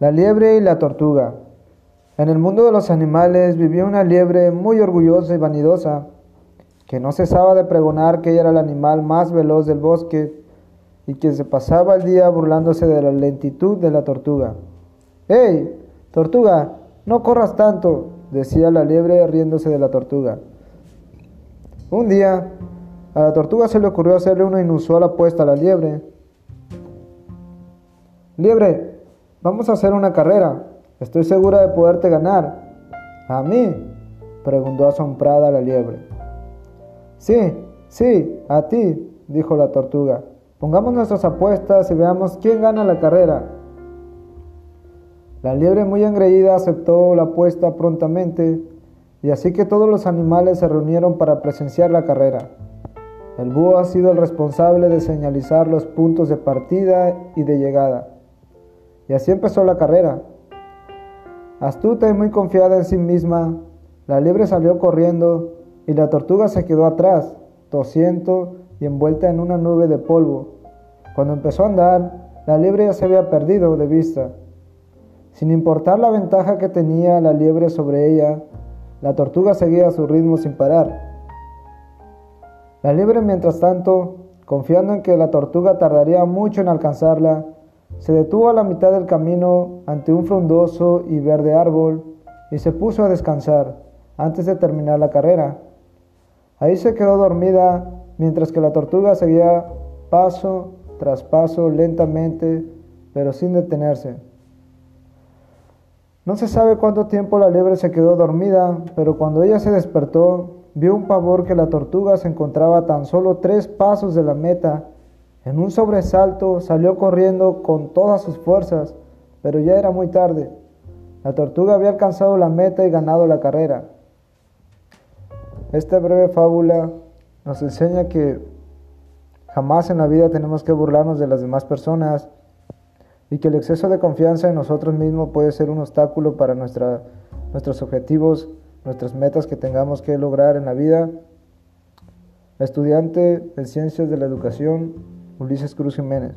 La liebre y la tortuga. En el mundo de los animales vivía una liebre muy orgullosa y vanidosa, que no cesaba de pregonar que ella era el animal más veloz del bosque y que se pasaba el día burlándose de la lentitud de la tortuga. ¡Hey, tortuga! No corras tanto, decía la liebre riéndose de la tortuga. Un día, a la tortuga se le ocurrió hacerle una inusual apuesta a la liebre. Liebre, Vamos a hacer una carrera. Estoy segura de poderte ganar. ¿A mí? preguntó asombrada la liebre. Sí, sí, a ti, dijo la tortuga. Pongamos nuestras apuestas y veamos quién gana la carrera. La liebre muy engreída aceptó la apuesta prontamente y así que todos los animales se reunieron para presenciar la carrera. El búho ha sido el responsable de señalizar los puntos de partida y de llegada. Y así empezó la carrera. Astuta y muy confiada en sí misma, la liebre salió corriendo y la tortuga se quedó atrás, tosiendo y envuelta en una nube de polvo. Cuando empezó a andar, la liebre ya se había perdido de vista. Sin importar la ventaja que tenía la liebre sobre ella, la tortuga seguía a su ritmo sin parar. La liebre, mientras tanto, confiando en que la tortuga tardaría mucho en alcanzarla, se detuvo a la mitad del camino ante un frondoso y verde árbol y se puso a descansar antes de terminar la carrera. Ahí se quedó dormida mientras que la tortuga seguía paso tras paso lentamente, pero sin detenerse. No se sabe cuánto tiempo la liebre se quedó dormida, pero cuando ella se despertó, vio un pavor que la tortuga se encontraba tan solo tres pasos de la meta en un sobresalto salió corriendo con todas sus fuerzas, pero ya era muy tarde. La tortuga había alcanzado la meta y ganado la carrera. Esta breve fábula nos enseña que jamás en la vida tenemos que burlarnos de las demás personas y que el exceso de confianza en nosotros mismos puede ser un obstáculo para nuestra, nuestros objetivos, nuestras metas que tengamos que lograr en la vida. Estudiante de Ciencias de la Educación, Ulises Cruz Jiménez.